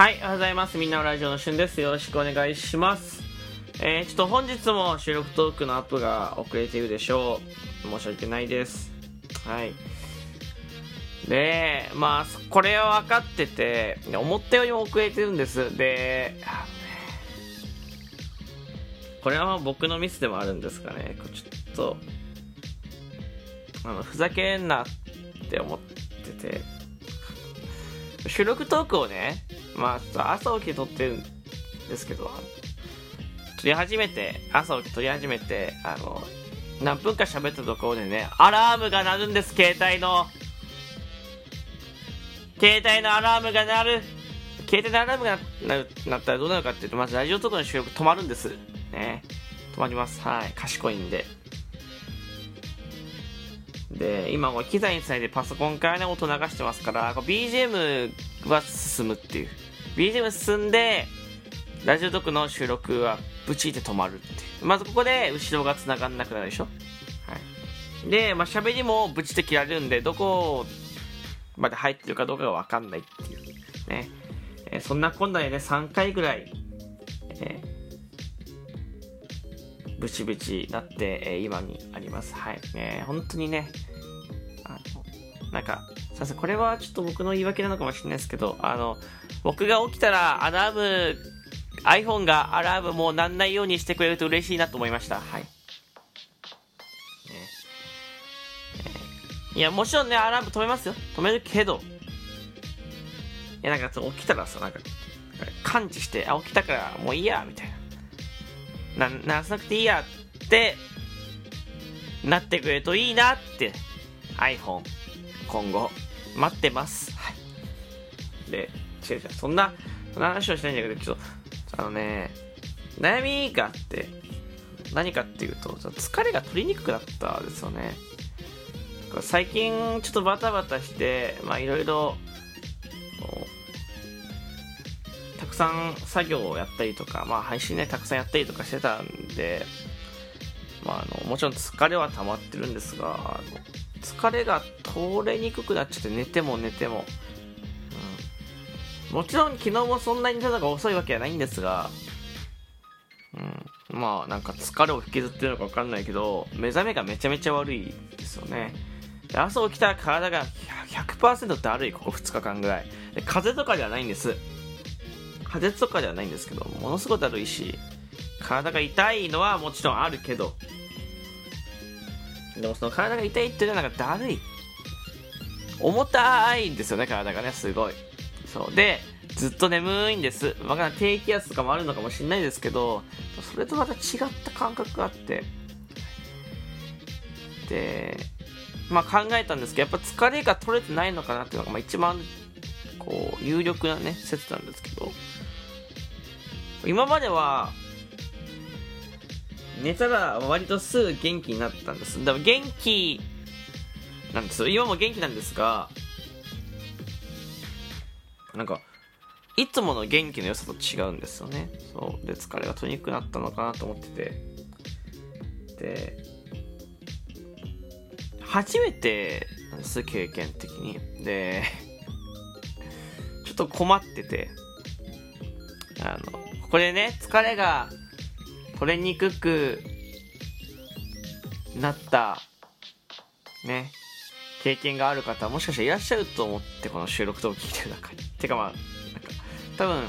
はい、おはようございます。みんなのラジオのしゅんです。よろしくお願いします。えー、ちょっと本日も収録トークのアップが遅れているでしょう。申し訳ないです。はい。で、まあ、これは分かってて、思ったよりも遅れてるんです。で、これは僕のミスでもあるんですかね。ちょっと、あの、ふざけんなって思ってて、収録トークをね、まあ、ちょっと朝起きて撮ってるんですけど、撮り始めて、朝起き撮り始めて、あの、何分か喋ったところでね、アラームが鳴るんです、携帯の。携帯のアラームが鳴る。携帯のアラームが鳴ったらどうなるかっていうと、まずラジオトークの収録止まるんです。ね。止まります。はい。賢いんで。で、今機材につないでパソコンからね、音流してますから、BGM は進むっていう。BGM 進んで、ラジオトークの収録はブチって止まるって。まずここで後ろが繋がんなくなるでしょ？はい。で、まあ喋りもブチって切られるんで、どこまで入ってるかどうかがわかんないっていう。ね。えーそんなこんなでね、3回ぐらい、えーブチブチなって、えー今にあります。はい。えー本当にね、あの、なんか、すいません、これはちょっと僕の言い訳なのかもしれないですけど、あの、僕が起きたらアラーム、iPhone がアラームもうなんないようにしてくれると嬉しいなと思いました。はい。いや、もちろんね、アラーム止めますよ。止めるけど、いや、なんか、起きたらさ、なんか、感知して、あ、起きたからもういいや、みたいな。な、ならさなくていいやって、なってくれるといいなって、iPhone、今後、待ってます。はい。で、違う違う、そんな、そんな話をしたいんだけど、ちょっと、あのね、悩みがあって、何かっていうと、疲れが取りにくくなったんですよね。最近、ちょっとバタバタして、まあいろいろ、さん作業をやったりとか、まあ配信ね、たくさんやったりとかしてたんで、まああの、もちろん疲れは溜まってるんですが、疲れが通れにくくなっちゃって寝ても寝ても、うん、もちろん昨日もそんなに寝たのが遅いわけはないんですが、うん、まあなんか疲れを引きずってるのか分かんないけど目覚めがめちゃめちゃ悪いですよね。で朝起きたら体が100%だるいここ2日間ぐらい。で風邪とかではないんです。風邪とかではないんですけどものすごいだるいし体が痛いのはもちろんあるけどでもその体が痛いっていうのはなんかだるい。重たいんですよね体がねすごい。そう。でずっと眠いんです。わから低気圧とかもあるのかもしれないですけどそれとまた違った感覚があって。でまあ考えたんですけどやっぱ疲れが取れてないのかなっていうのが、まあ、一番こう有力なね説なんですけど。今までは寝たら割とすぐ元気になったんです。だから元気なんですよ。今も元気なんですがなんかいつもの元気の良さと違うんですよね。そう。で疲れが取りにくくなったのかなと思ってて。で初めてなんです経験的に。で ちょっと困ってて。あのここでね疲れが取れにくくなったね経験がある方もしかしたらいらっしゃると思ってこの収録と聞いてる中に。てかまあなんか多分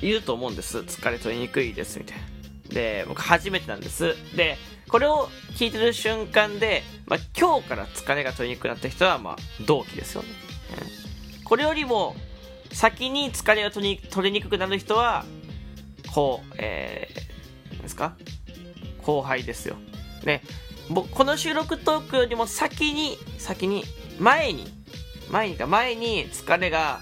いると思うんです。疲れ取りにくいですみたいな。で僕初めてなんです。でこれを聞いてる瞬間で、まあ、今日から疲れが取りにくくなった人はまあ同期ですよね、うんこれよりも先に疲れが取り取りにくくなる人はこうえー、ですか？後輩ですよ。ね。僕この収録トークよりも先に先に前に前にか前に疲れが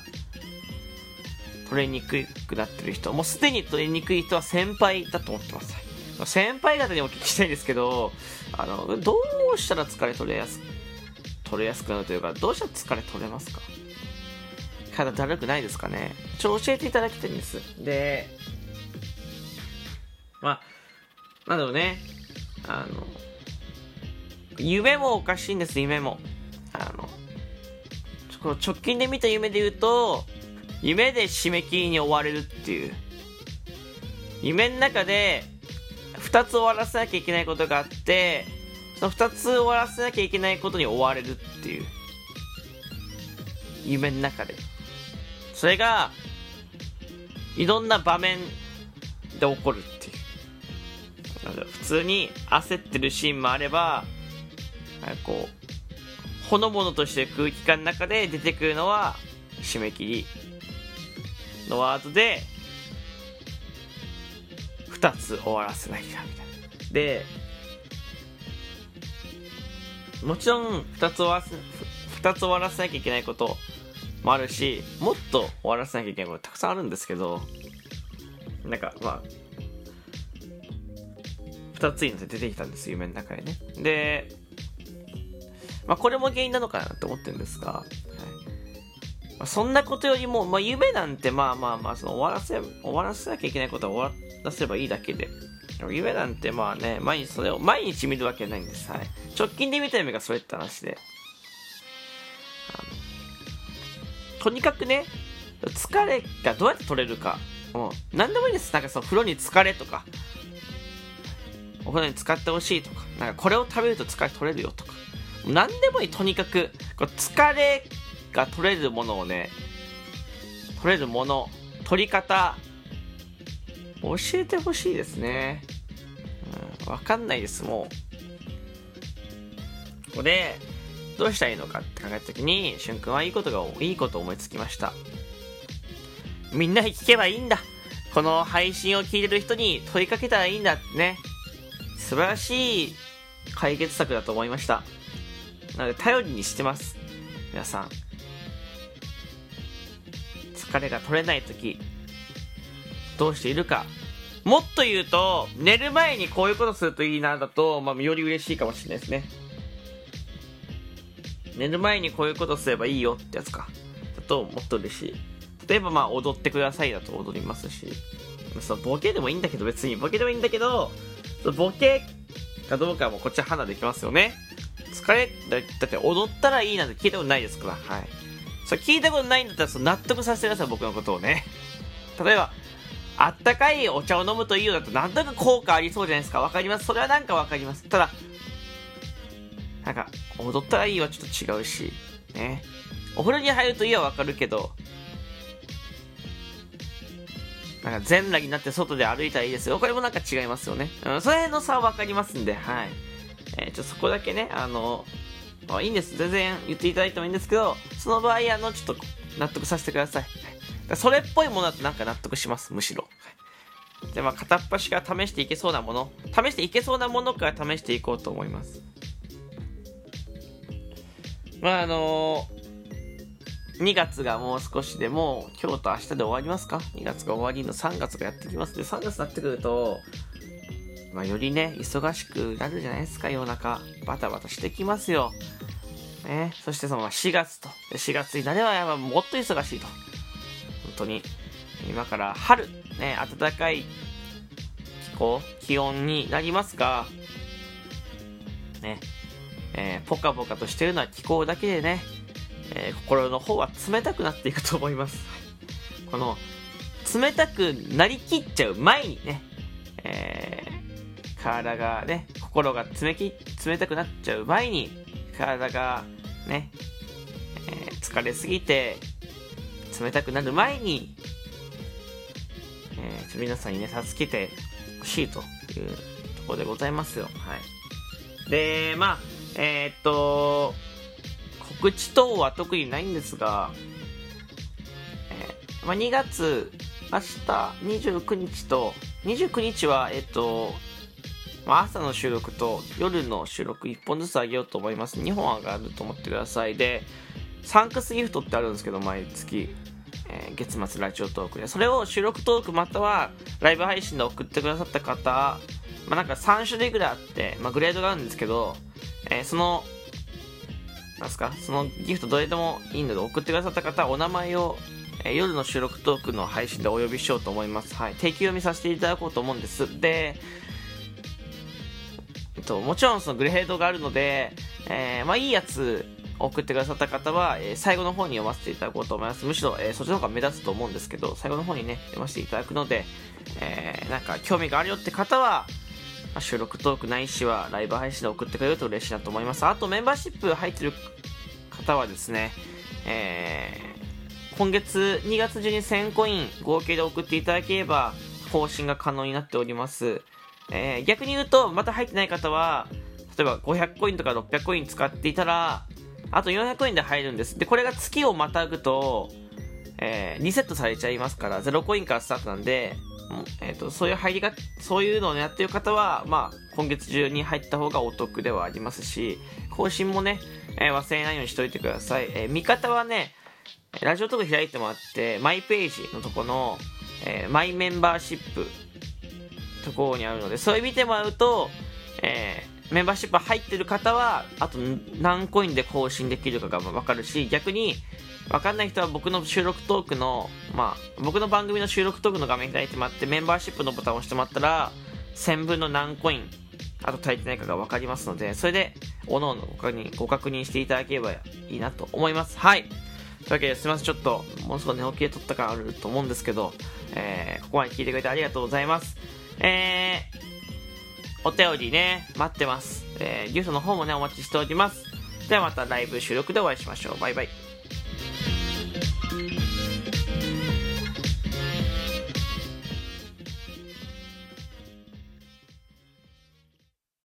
取れにくくなってる人もうすでに取りにくい人は先輩だと思ってます。先輩方にお聞きしたいんですけどあのどうしたら疲れ取れやす取れやすくなるというかどうしたら疲れ取れますか？体だるくないですかね？ちょ教えていただきたいんです。でまあなんだろうねあの夢もおかしいんです夢も。あの直近で見た夢で言うと夢で締め切りに追われるっていう。夢の中で2つ終わらせなきゃいけないことがあってその2つ終わらせなきゃいけないことに追われるっていう。夢の中で。それがいろんな場面で起こるっていう。普通に焦ってるシーンもあればこうほのぼのとして空気感の中で出てくるのは締め切りのワードで2つ終わらせなきゃみたいな。でもちろん2つ終わらせ2つ終わらせなきゃいけないこともあるしもっと終わらせなきゃいけないことたくさんあるんですけどなんかまあ2ついので出てきたんです夢の中でね。でまあこれも原因なのかなと思ってるんですが、はい。まあ、そんなことよりも、まあ、夢なんてまあまあまあその終わらせ終わらせなきゃいけないことは終わらせればいいだけで。夢なんてまあね毎日それを毎日見るわけないんです、はい、直近で見た夢がそれって話で。とにかくね疲れがどうやって取れるか。もう何でもいいです。なんかその風呂に疲れとかお風呂に使ってほしいとかなんかこれを食べると疲れ取れるよとか。何でもいい。とにかくこ疲れが取れるものをね取れるもの取り方教えてほしいですね、うん、分かんないですもう。ここでどうしたらいいのかって考えた時にしゅんくんはいいことがいいことを思いつきました。みんなに聞けばいいんだ。この配信を聞いてる人に問いかけたらいいんだってね。素晴らしい解決策だと思いました。なので頼りにしてます。皆さん。疲れが取れない時どうしているか。もっと言うと寝る前にこういうことするといいなだと、まあ、より嬉しいかもしれないですね。寝る前にこういうことすればいいよってやつか。だともっと嬉し例えばまあ踊ってくださいだと踊りますし。そのボケでもいいんだけど別に。ボケでもいいんだけどボケかどうかもこっちは判断できますよね。疲れだって踊ったらいいなんて聞いたことないですから。はい。それ聞いたことないんだったらその納得させてください僕のことをね。例えばあったかいお茶を飲むといいよだとなんとなく効果ありそうじゃないですか。わかります。それはなんかわかります。ただなんか踊ったらいいはちょっと違うしねお風呂に入るといいはわかるけどなんか全裸になって外で歩いたらいいですよ。これもなんか違いますよね。うん、それの差は分かりますんで、はい。えー、ちょっとそこだけね、あの、まあ、いいんです。全然言っていただいてもいいんですけど、その場合、あの、ちょっと納得させてください。はい、それっぽいものだとなんか納得します、むしろ。はい、で、まあ、片っ端から試していけそうなもの、試していけそうなものから試していこうと思います。まあ、あのー2月がもう少しでも今日と明日で終わりますか ?2 月が終わりの3月がやってきますで、3月になってくると、まあ、よりね、忙しくなるじゃないですか、世の中。バタバタしてきますよ。ね、そしてその4月と。4月になればもっと忙しいと。本当に。今から春、ね、暖かい気候、気温になりますが、ね、えー、ポカポカとしてるのは気候だけでね、えー、心の方は冷たくなっていくと思います。この、冷たくなりきっちゃう前にね、えー、体がね、心が冷き、冷たくなっちゃう前に、体がね、えー、疲れすぎて、冷たくなる前に、えー、皆さんにね、助けてほしいというところでございますよ。はい。で、まあ、えー、っと、告知等は特にないんですが、えー、まあ、2月、明日29日と、29日は、えっ、と、まあ、朝の収録と夜の収録1本ずつあげようと思います。2本上がると思ってください。で、サンクスギフトってあるんですけど、毎月。え、月末ラジオトークで。それを収録トークまたはライブ配信で送ってくださった方、まあ、なんか3種類ぐらいあって、まあ、グレードがあるんですけど、えー、そのなんすか、そのギフトどれでもいいので送ってくださった方、お名前を、えー、夜の収録トークの配信でお呼びしようと思います。はい。定期読みさせていただこうと思うんです。で、えっと、もちろんそのグレードがあるので、えー、まあいいやつ送ってくださった方は、えー最後の方に読ませていただこうと思います。むしろ、えーそっちの方が目立つと思うんですけど、最後の方にね、読ませていただくので、えーなんか興味があるよって方は、まあ収録トークないしはライブ配信で送ってくれると嬉しいなと思います。あとメンバーシップ入ってる方はですね、えー今月2月中に1000コイン合計で送っていただければ更新が可能になっております。えー逆に言うと、また入ってない方は、例えば500コインとか600コイン使っていたら、あと400コインで入るんです。で、これが月をまたぐと、えーリセットされちゃいますから、0コインからスタートなんで、えっ、と、そういう入りが、そういうのをやってる方は、まあ、今月中に入った方がお得ではありますし、更新もね、えー忘れないようにしておいてください。えー見方はね、ラジオトーク開いてもらって、マイページのとこの、えーマイメンバーシップところにあるので、それ見てもらうと、えーメンバーシップ入ってる方は、あと何コインで更新できるかがわかるし、逆に、わかんない人は僕の収録トークの、まあ、僕の番組の収録トークの画面開いてもらって、メンバーシップのボタンを押してもらったら、1000分の何コイン、あと足りてないかがわかりますので、それで、おのおのご確認ご確認していただければいいなと思います。はい。というわけですみません、ちょっと、ものすごい寝起きで撮った感あると思うんですけど、えーここまで聞いてくれてありがとうございます。えー、お便りね、待ってます。えー、ニュースの方もね、お待ちしております。ではまたライブ収録でお会いしましょう。バイバイ。